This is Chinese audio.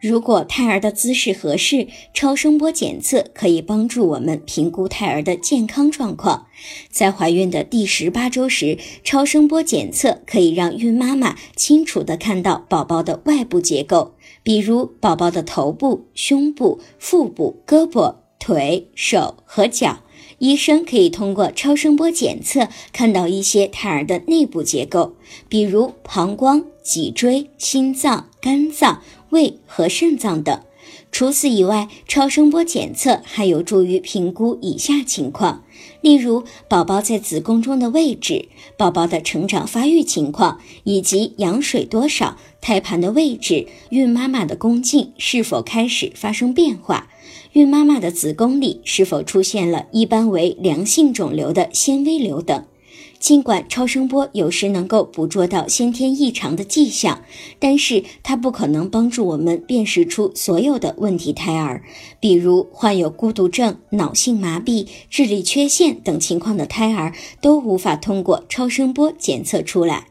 如果胎儿的姿势合适，超声波检测可以帮助我们评估胎儿的健康状况。在怀孕的第十八周时，超声波检测可以让孕妈妈清楚地看到宝宝的外部结构，比如宝宝的头部、胸部、腹部、胳膊、腿、手和脚。医生可以通过超声波检测看到一些胎儿的内部结构，比如膀胱、脊椎、心脏、肝脏。胃和肾脏等。除此以外，超声波检测还有助于评估以下情况：例如，宝宝在子宫中的位置、宝宝的成长发育情况，以及羊水多少、胎盘的位置、孕妈妈的宫颈是否开始发生变化、孕妈妈的子宫里是否出现了一般为良性肿瘤的纤维瘤等。尽管超声波有时能够捕捉到先天异常的迹象，但是它不可能帮助我们辨识出所有的问题胎儿。比如患有孤独症、脑性麻痹、智力缺陷等情况的胎儿，都无法通过超声波检测出来。